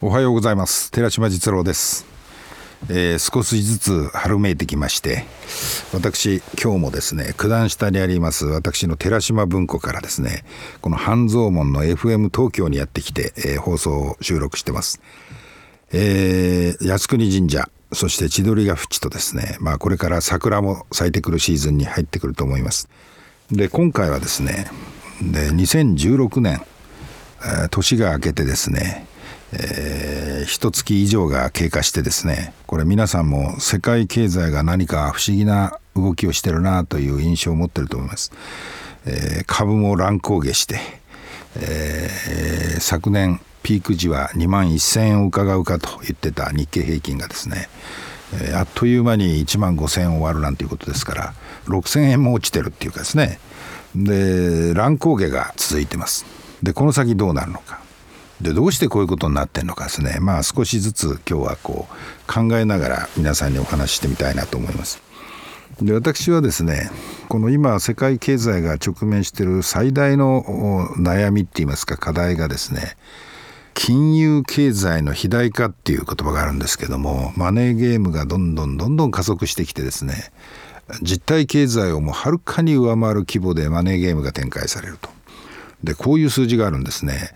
おはようございます。寺島実郎です、えー、少しずつ春めいてきまして私今日もですね九段下にあります私の寺島文庫からですねこの半蔵門の FM 東京にやってきて、えー、放送を収録してます、えー、靖国神社そして千鳥ヶ淵とですねまあこれから桜も咲いてくるシーズンに入ってくると思います。で今回はですねで2016年、年が明けてですねえー、一月以上が経過してですねこれ皆さんも世界経済が何か不思議な動きをしてるなという印象を持ってると思います、えー、株も乱高下して、えー、昨年ピーク時は2万1000円を伺うかと言ってた日経平均がですね、えー、あっという間に1万5000円終わるなんていうことですから6000円も落ちてるっていうかですね。で乱高下が続いてます。でこの先どうなるのか。でどうしてこういうことになってんのかですねまあ少しずつ今日はこう考えながら皆さんにお話ししてみたいなと思います。で私はですねこの今世界経済が直面している最大の悩みって言いますか課題がですね金融経済の肥大化っていう言葉があるんですけどもマネーゲームがどんどんどんどん加速してきてですね実体経済をもうはるかに上回る規模でマネーゲームが展開されると。でこういう数字があるんですね。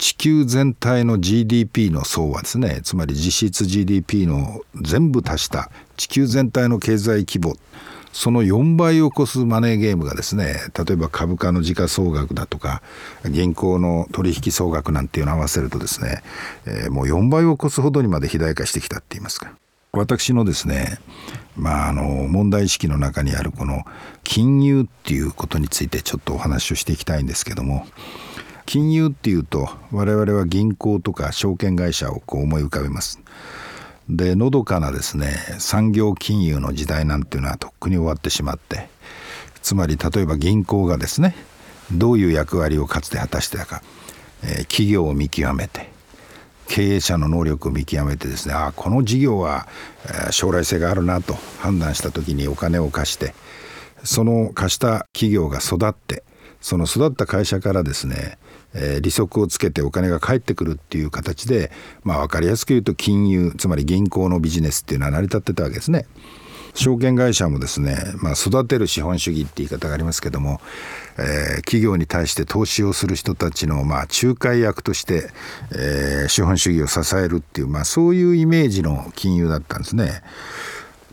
地球全体の GDP の総はですねつまり実質 GDP の全部足した地球全体の経済規模その4倍を超すマネーゲームがですね例えば株価の時価総額だとか銀行の取引総額なんていうのを合わせるとですね、えー、もう4倍を超すほどにまで肥大化してきたって言いますか。私のですねまああの問題意識の中にあるこの金融っていうことについてちょっとお話をしていきたいんですけども金融っていうと我々は銀行とか証券会社をこう思い浮かべます。でのどかなですね産業金融の時代なんていうのはとっくに終わってしまってつまり例えば銀行がですねどういう役割をかつて果たしてたか、えー、企業を見極めて経営者の能力を見極めてですねあこの事業は、将来性があるなと判断した時にお金を貸してその貸した企業が育ってその育った会社からですねえー、利息をつけてお金が返ってくるっていう形で、まあ、分かりやすく言うと金融つまり銀行のビジネスっていうのは成り立ってたわけですね。証券会社もですね、まあ、育てる資本主義って言い方がありますけども、えー、企業に対して投資をする人たちのまあ仲介役として、えー、資本主義を支えるっていう、まあ、そういうイメージの金融だったんですね。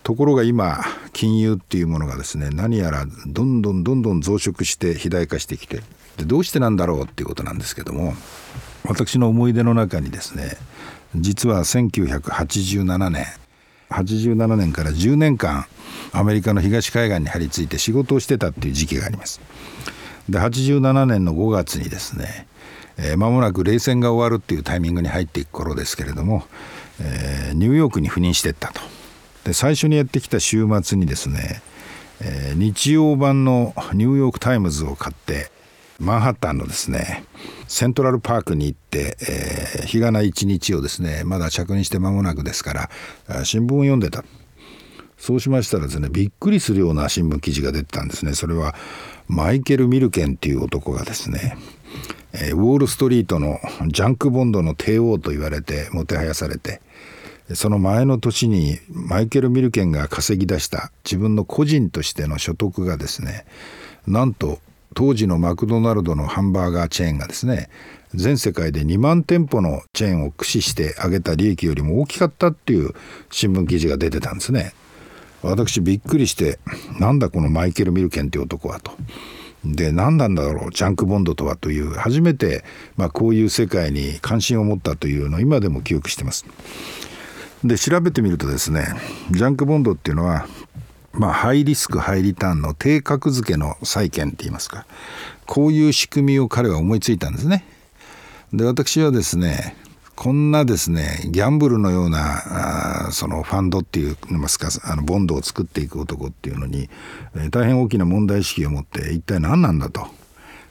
ところが今金融っていうものがですね何やらどんどんどんどん増殖して肥大化してきてでどうしてなんだろうっていうことなんですけども私の思い出の中にですね実は1987年87年から10年間アメリカの東海岸に張り付いて仕事をしてたっていう時期があります。で87年の5月にですねえー、間もなく冷戦が終わるっていうタイミングに入っていく頃ですけれども、えー、ニューヨークに赴任してったとで最初にやってきた週末にですね、えー、日曜版のニューヨーク・タイムズを買ってマンハッタンのですねセントラルパークに行って、えー、日がない一日をですねまだ着任して間もなくですから新聞を読んでた。そうしましたらですねびっくりするような新聞記事が出てたんですね。それはマイケル・ミルケンっていう男がですねウォール・ストリートのジャンク・ボンドの帝王と言われてもてはやされてその前の年にマイケル・ミルケンが稼ぎ出した自分の個人としての所得がですねなんと当時のマクドナルドのハンバーガーチェーンがですね全世界で2万店舗のチェーンを駆使して上げた利益よりも大きかったっていう新聞記事が出てたんですね。私びっくりしてなんだこのマイケル・ミルケンっていう男はと。で何なんだろうジャンクボンドとはという初めて、まあ、こういう世界に関心を持ったというのを今でも記憶してます。で調べてみるとですねジャンクボンドっていうのはまあ、ハイリスクハイリターンの低格付けの債券って言いますかこういう仕組みを彼は思いついたんですね。で私はですねこんなですねギャンブルのようなあそのファンドっていうますかあのボンドを作っていく男っていうのに、え、大変大きな問題意識を持って一体何なんだと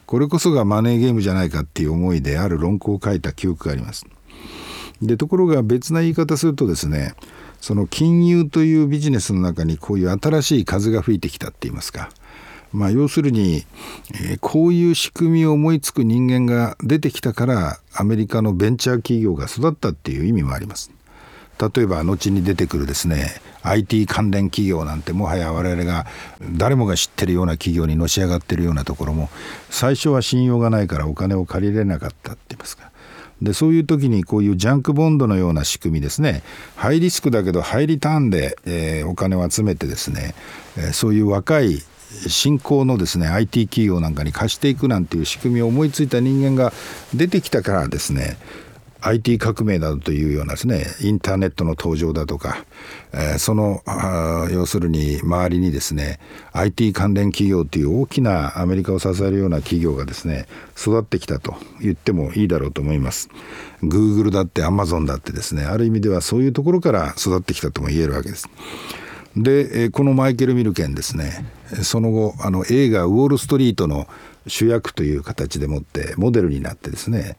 これこそがマネーゲームじゃないかっていう思いである論考を書いた記憶があります。でところが別な言い方するとですねその金融というビジネスの中にこういう新しい風が吹いてきたって言いますかまあ、要するに、えー、こういう仕組みを思いつく人間が出てきたからアメリカのベンチャー企業が育ったっていう意味もあります。例えば後に出てくるですね IT 関連企業なんてもはや我々が誰もが知ってるような企業にのし上がってるようなところも最初は信用がないからお金を借りれなかったって言いますかでそういう時にこういうジャンクボンドのような仕組みですね。ハイリスクだけどハイリターンで、えー、お金を集めてですね、えー、そういう若い新興のですね IT 企業なんかに貸していくなんていう仕組みを思いついた人間が出てきたからですね。IT 革命などというようなですねインターネットの登場だとか、えー、その要するに周りにですね IT 関連企業という大きなアメリカを支えるような企業がですね育ってきたと言ってもいいだろうと思います。Google だって Amazon だってですねある意味ではそういうところから育ってきたとも言えるわけです。でこのマイケル・ミルケンですねその後あの映画「ウォール・ストリート」の主役という形でもってモデルになってですね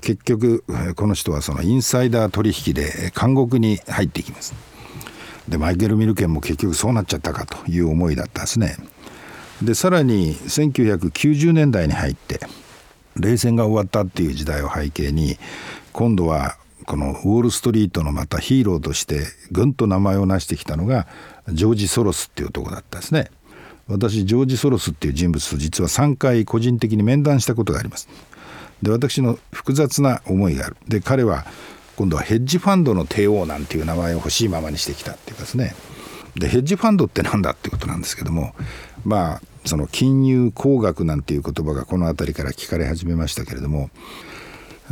結局この人はそのインサイダー取引で監獄に入っていきます。でマイケル・ミルケンも結局そうなっちゃったかという思いだったんですね。でさらに1990年代に入って冷戦が終わったっていう時代を背景に今度はこのウォール・ストリートのまたヒーローとしてぐんと名前を成してきたのがジョージ・ソロスっていう男だったんですね。私ジョージ・ソロスっていう人物と実は3回個人的に面談したことがあります。で私の複雑な思いがある。で彼は今度はヘッジファンドの帝王なんていう名前を欲しいままにしてきたっていうかですね。でヘッジファンドって何だっていうことなんですけどもまあその金融工学なんていう言葉がこの辺りから聞かれ始めましたけれども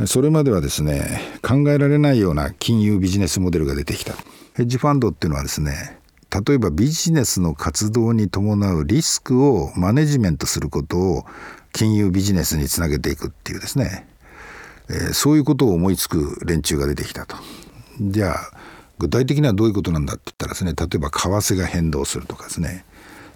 それまではですね考えられないような金融ビジネスモデルが出てきた。ヘッジファンドっていうのはですね例えばビジネスの活動に伴うリスクをマネジメントすることを金融ビジネスにつなげていくっていうですね、えー、そういうことを思いつく連中が出てきたと。じゃあ具体的にはどういうことなんだって言ったらですね例えば為替が変動するとかですね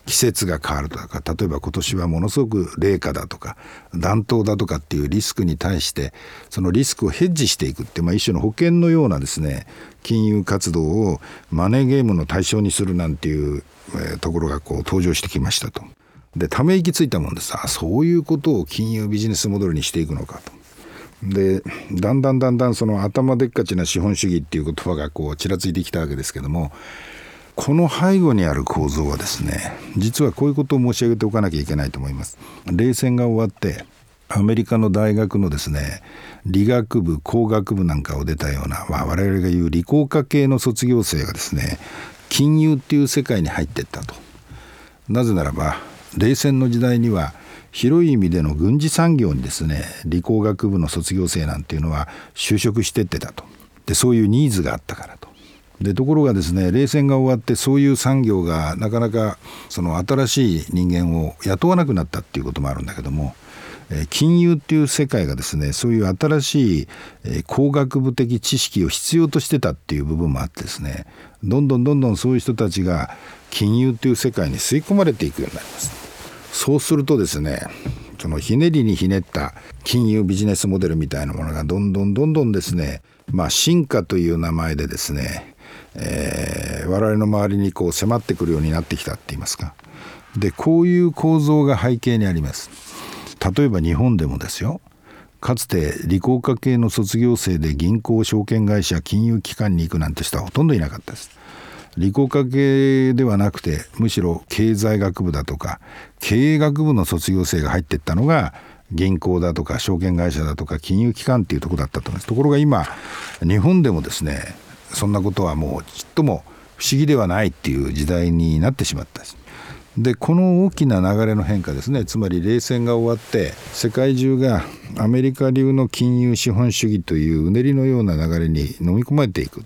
季節が変わるとか例えば今年はものすごく冷夏だとか暖冬だとかっていうリスクに対してそのリスクをヘッジしていくって、まあ、一種の保険のようなですね金融活動をマネーゲームの対象にするなんていう、えー、ところがこう登場してきましたと。でため息ついたもんでさそういうことを金融ビジネスモデルにしていくのかと。でだんだんだんだんその頭でっかちな資本主義っていう言葉がこうちらついてきたわけですけどもこの背後にある構造はですね実はこういうことを申し上げておかなきゃいけないと思います。冷戦が終わってアメリカの大学のですね理学部工学部なんかを出たような、まあ、我々が言う理工科系の卒業生がですね金融っていう世界に入っていったと。なぜならば冷戦の時代には広い意味での軍事産業にですね理工学部の卒業生なんていうのは就職してってたとでそういうニーズがあったからでところがですね冷戦が終わってそういう産業がなかなかその新しい人間を雇わなくなったっていうこともあるんだけども金融っていう世界がですねそういう新しい工学部的知識を必要としてたっていう部分もあってですねどんどんどんどんそういう人たちが金融っていう世界に吸い込まれていくようになります。そうするとですねそのひねりにひねった金融ビジネスモデルみたいなものがどんどんどんどんですねまあ進化という名前でですねえー、我々の周りにこう迫ってくるようになってきたって言いますか。でこういう構造が背景にあります。例えば日本でもですよ。かつて理工科系の卒業生で銀行証券会社金融機関に行くなんて人はほとんどいなかったです。理工科系ではなくてむしろ経済学部だとか経営学部の卒業生が入っていったのが銀行だとか証券会社だとか金融機関っていうとこだったと思います。ところが今日本でもですねそんなことはもうちっとも不思議ではないっていう時代になってしまったです。でこの大きな流れの変化ですね。つまり冷戦が終わって世界中がアメリカ流の金融資本主義といううねりのような流れに飲み込まれていく。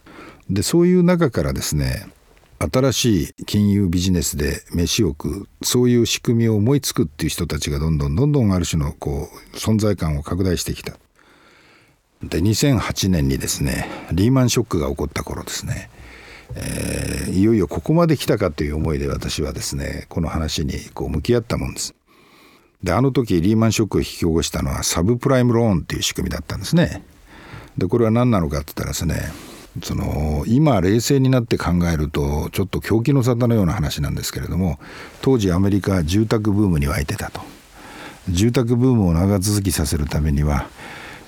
でそういう中からですね新しい金融ビジネスで飯を食う。そういう仕組みを思いつくっていう人たちがどんどんどんどんある種のこう存在感を拡大してきた。で2008年にですねリーマンショックが起こった頃ですね、えー、いよいよここまで来たかという思いで私はですねこの話にこう向き合ったもんです。であの時リーマンショックを引き起こしたのはサブプライムローンっていう仕組みだったんですね。でこれは何なのかって言ったらですねその今冷静になって考えるとちょっと狂気の沙汰のような話なんですけれども当時アメリカは住宅ブームに沸いてたと住宅ブームを長続きさせるためには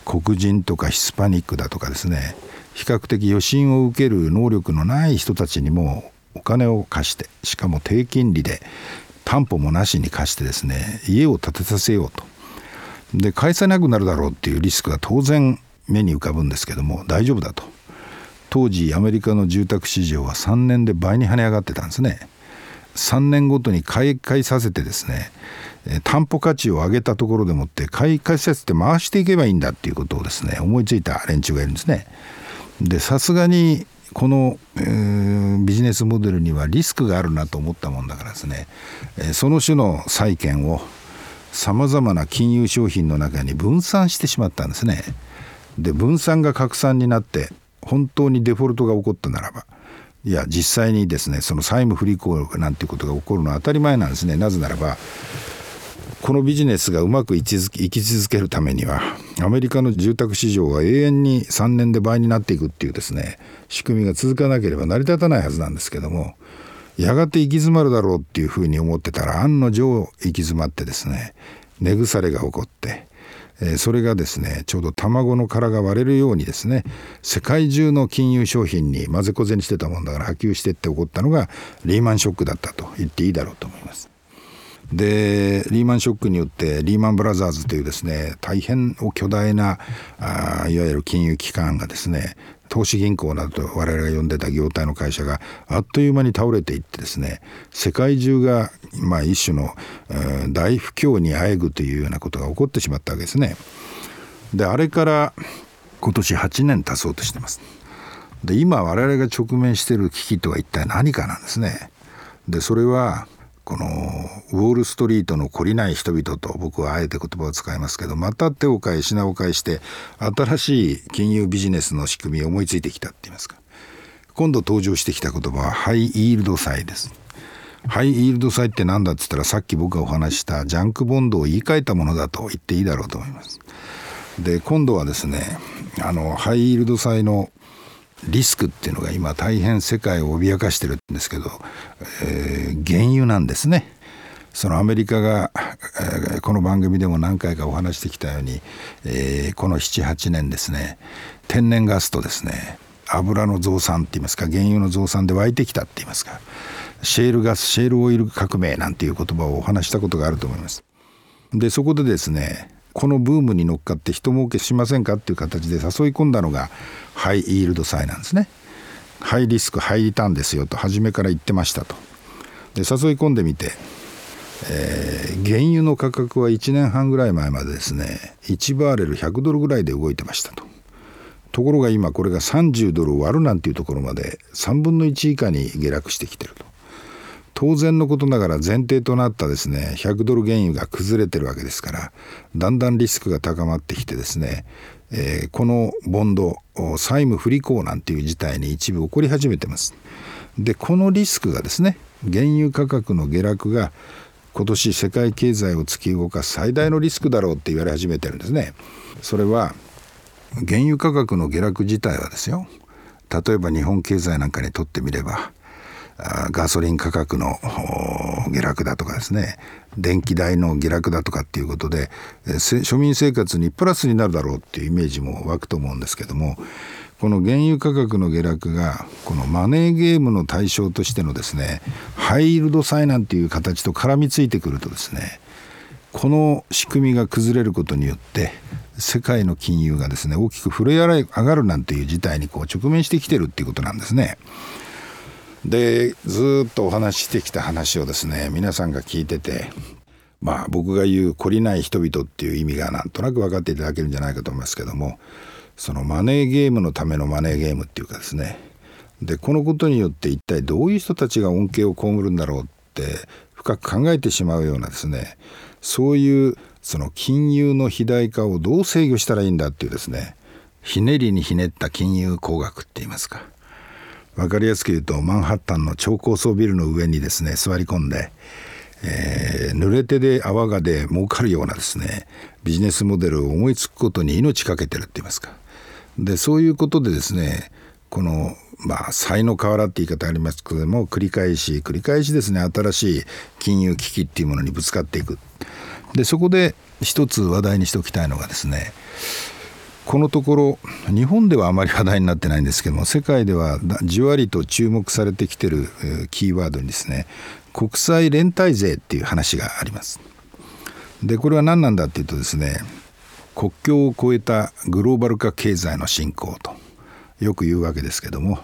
黒人とかヒスパニックだとかですね比較的余震を受ける能力のない人たちにもお金を貸してしかも低金利で担保もなしに貸してですね家を建てさせようと。で返せなくなるだろうっていうリスクが当然目に浮かぶんですけども大丈夫だと。当時アメリカの住宅市場は3年で倍に跳ね上がってたんですね。3年ごとに買い替えさせてですね担保価値を上げたところでもって買い替えさせて回していけばいいんだっていうことをですね思いついた連中がいるんですねでさすがにこの、えー、ビジネスモデルにはリスクがあるなと思ったもんだからですね、えー、その種の債券をさまざまな金融商品の中に分散してしまったんですね。で分散が拡散になって本当にデフォルトが起こったならばいや実際にですねその債務不履行なんていうことが起こるのは当たり前なんですね。なぜならばこのビジネスがうまく生き続けるためにはアメリカの住宅市場は永遠に3年で倍になっていくっていうですね仕組みが続かなければ成り立たないはずなんですけどもやがて行き詰まるだろうっていうふうに思ってたら案の定行き詰まってですね根腐れが起こってそれがですねちょうど卵の殻が割れるようにですね世界中の金融商品に混ぜこぜにしてたもんだから波及してって起こったのがリーマンショックだったと言っていいだろうと思います。でリーマンショックによってリーマンブラザーズというですね大変巨大なあいわゆる金融機関がですね投資銀行などと我々が呼んでた業態の会社があっという間に倒れていってですね世界中がまあ一種の、えー、大不況にあえぐというようなことが起こってしまったわけですね。であれから今年8年経そうとしてます。で今我々が直面している危機とは一体何かなんですね。でそれはこのウォール・ストリートの懲りない人々と僕はあえて言葉を使いますけどまた手を変え品を変えして新しい金融ビジネスの仕組みを思いついてきたって言いますか。今度登場してきた言葉はハイイールド債です。ハイイールド債って何だっつったらさっき僕がお話したジャンクボンドを言い換えたものだと言っていいだろうと思います。で今度はですねあのハイイールド債のリスクっていうのが今大変世界を脅かしてるんですけど、えー、原油なんですね。そのアメリカが、えー、この番組でも何回かお話してきたように、えー、この78年ですね天然ガスとですね油の増産って言いますか原油の増産で湧いてきたって言いますかシェールガスシェールオイル革命なんていう言葉をお話したことがあると思います。でそこでですねこのブームに乗っかって人儲けしませんかっていう形で誘い込んだのがハイイールド債なんですね。ハイリスクハイリターンですよと初めから言ってましたと。で誘い込んでみて、えー、原油の価格は1年半ぐらい前までですね1バーレル100ドルぐらいで動いてましたと。ところが今これが30ドルを割るなんていうところまで3分の1以下に下落してきてると。当然のことながら前提となったですね100ドル原油が崩れてるわけですからだんだんリスクが高まってきてですね、えー、このボンド債務不履行なんていう事態に一部起こり始めてます。でこのリスクがですね原油価格の下落が今年世界経済を突き動かす最大のリスクだろうって言われ始めてるんですね。それは原油価格の下落自体はですよ例えば日本経済なんかにとってみればガソリン価格の下落だとかですね電気代の下落だとかっていうことで庶民生活にプラスになるだろうっていうイメージも湧くと思うんですけどもこの原油価格の下落がこのマネーゲームの対象としてのですねハイイールド債なんていう形と絡みついてくるとですねこの仕組みが崩れることによって世界の金融がですね大きく震え上がるなんていう事態にこう直面してきてるっていうことなんですね。でずっとお話ししてきた話をですね皆さんが聞いててまあ僕が言う懲りない人々っていう意味がなんとなく分かっていただけるんじゃないかと思いますけどもそのマネーゲームのためのマネーゲームっていうかですねでこのことによって一体どういう人たちが恩恵を被るんだろうって深く考えてしまうようなですねそういうその金融の肥大化をどう制御したらいいんだっていうですねひねりにひねった金融工学って言いますか。分かりやすく言うとマンハッタンの超高層ビルの上にですね座り込んで、えー、濡れ手で泡がで儲かるようなですねビジネスモデルを思いつくことに命かけてるって言いますか。でそういうことでですねこのまあ、才の河原って言い方ありますけども繰り返し繰り返しですね新しい金融危機っていうものにぶつかっていく。でそこで一つ話題にしておきたいのがですねこのところ日本ではあまり話題になってないんですけども世界ではじわりと注目されてきてるキーワードにですね国際連帯税っていう話がありますでこれは何なんだっていうとですね国境を越えたグローバル化経済の進行とよく言うわけですけども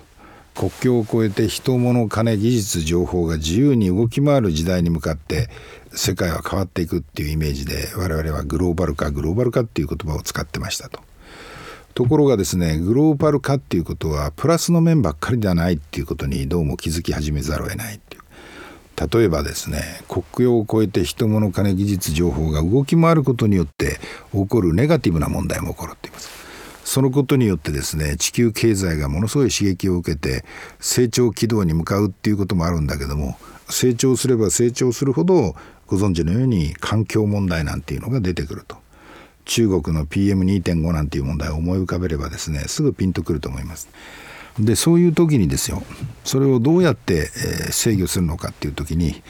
国境を越えて人物金技術情報が自由に動き回る時代に向かって世界は変わっていくっていうイメージで我々はグローバル化グローバル化っていう言葉を使ってましたと。ところがですねグローバル化っていうことはプラスの面ばっかりではないっていうことにどうも気づき始めざるを得ないっていう。例えばですね国境を越えて人物金技術情報が動き回ることによって起こるネガティブな問題も起こるっています。そのことによってですね地球経済がものすごい刺激を受けて成長軌道に向かうっていうこともあるんだけども成長すれば成長するほどご存知のように環境問題なんていうのが出てくると。中国の PM2.5 なんていう問題を思い浮かべればですねすぐピンとくると思います。でそういう時にですよそれをどうやって、えー、制御するのかっていう時に、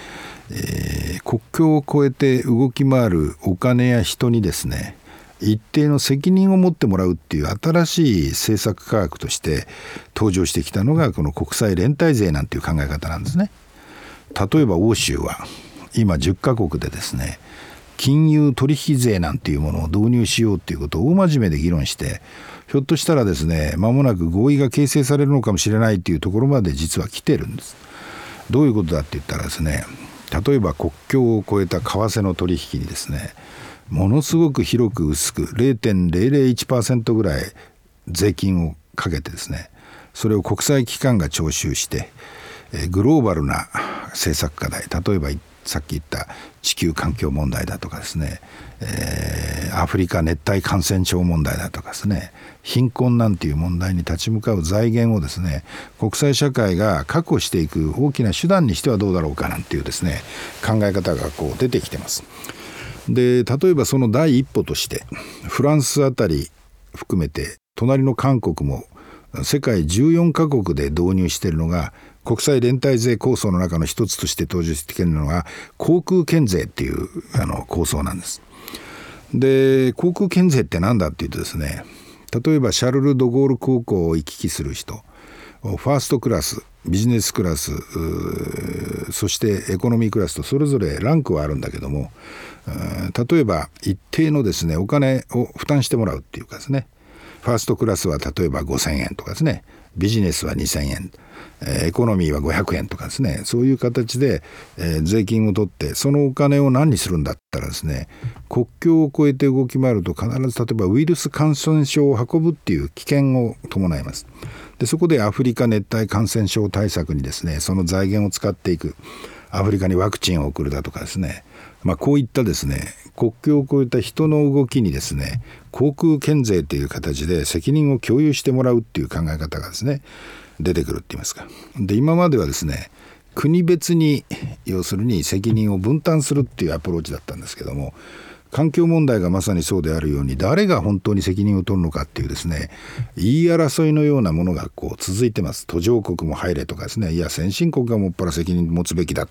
えー、国境を越えて動き回るお金や人にですね一定の責任を持ってもらうっていう新しい政策科学として登場してきたのがこの国際連帯税なんていう考え方なんですね。例えば欧州は今10カ国でですね金融取引税なんていうものを導入しようっていうことを大真面目で議論してひょっとしたらですね間もなく合意が形成されるのかもしれないっていうところまで実は来てるんです。どういうことだって言ったらですね例えば国境を越えた為替の取引にですねものすごく広く薄く0.001%ぐらい税金をかけてですねそれを国際機関が徴収してグローバルな政策課題例えばさっき言った地球環境問題だとかですね、えー、アフリカ熱帯感染症問題だとかですね貧困なんていう問題に立ち向かう財源をですね国際社会が確保していく大きな手段にしてはどうだろうかなんていうですね考え方がこう出てきてます。で例えばその第一歩としてフランスあたり含めて隣の韓国も世界14カ国で導入しているのが国際連帯税構想の中の一つとして登場してきているのが航空券税っていうあの構想なんです。で航空券税って何だっていうとですね例えばシャルル・ド・ゴール空港を行き来する人ファーストクラスビジネスクラスそしてエコノミークラスとそれぞれランクはあるんだけども例えば一定のですねお金を負担してもらうっていうかですねファーストクラスは例えば5,000円とかですねビジネスは2,000円エコノミーは500円とかですね。そういう形で、えー、税金を取ってそのお金を何にするんだったらですね国境を越えて動き回ると必ず例えばウイルス感染症を運ぶっていう危険を伴います。でそこでアフリカ熱帯感染症対策にですねその財源を使っていく。アフリカにワクチンを送るだとかですね。まあ、こういったですね国境を越えた人の動きにですね航空減税という形で責任を共有してもらうっていう考え方がですね出てくるって言いますか。で今まではですね国別に要するに責任を分担するっていうアプローチだったんですけども環境問題がまさにそうであるように誰が本当に責任を取るのかっていうですね言い争いのようなものがこう続いてます。途上国も入れとかですねいや先進国がもっぱら責任持つべきだ。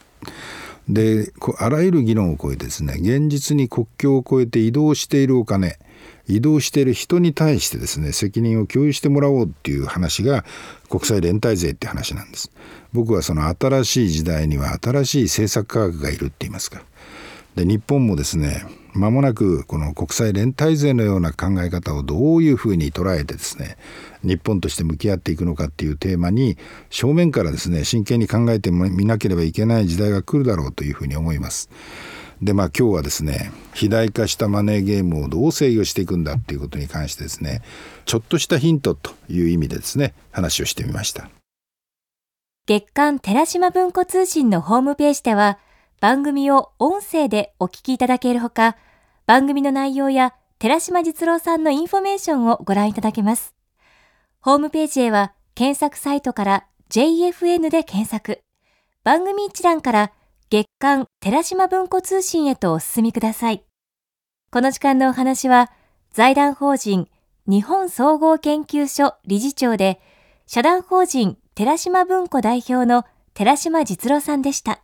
であらゆる議論を超えてですね現実に国境を越えて移動しているお金移動している人に対してですね責任を共有してもらおうっていう話が国際連帯税って話なんです。僕はその新しい時代には新しい政策科学がいるって言いますか。で日本もですねまもなくこの国際連帯税のような考え方をどういうふうに捉えてですね日本として向き合っていくのかっていうテーマに正面からですね真剣に考えてみなければいけない時代が来るだろうというふうに思います。でまあ今日はですね肥大化したマネーゲームをどう制御していくんだっていうことに関してですねちょっとしたヒントという意味でですね話をしてみました月刊寺島文庫通信のホームページでは番組を音声でお聞きいただけるほか番組の内容や寺島実郎さんのインフォメーションをご覧いただけますホームページへは検索サイトから JFN で検索番組一覧から月刊寺島文庫通信へとお進みください。この時間のお話は、財団法人日本総合研究所理事長で、社団法人寺島文庫代表の寺島実郎さんでした。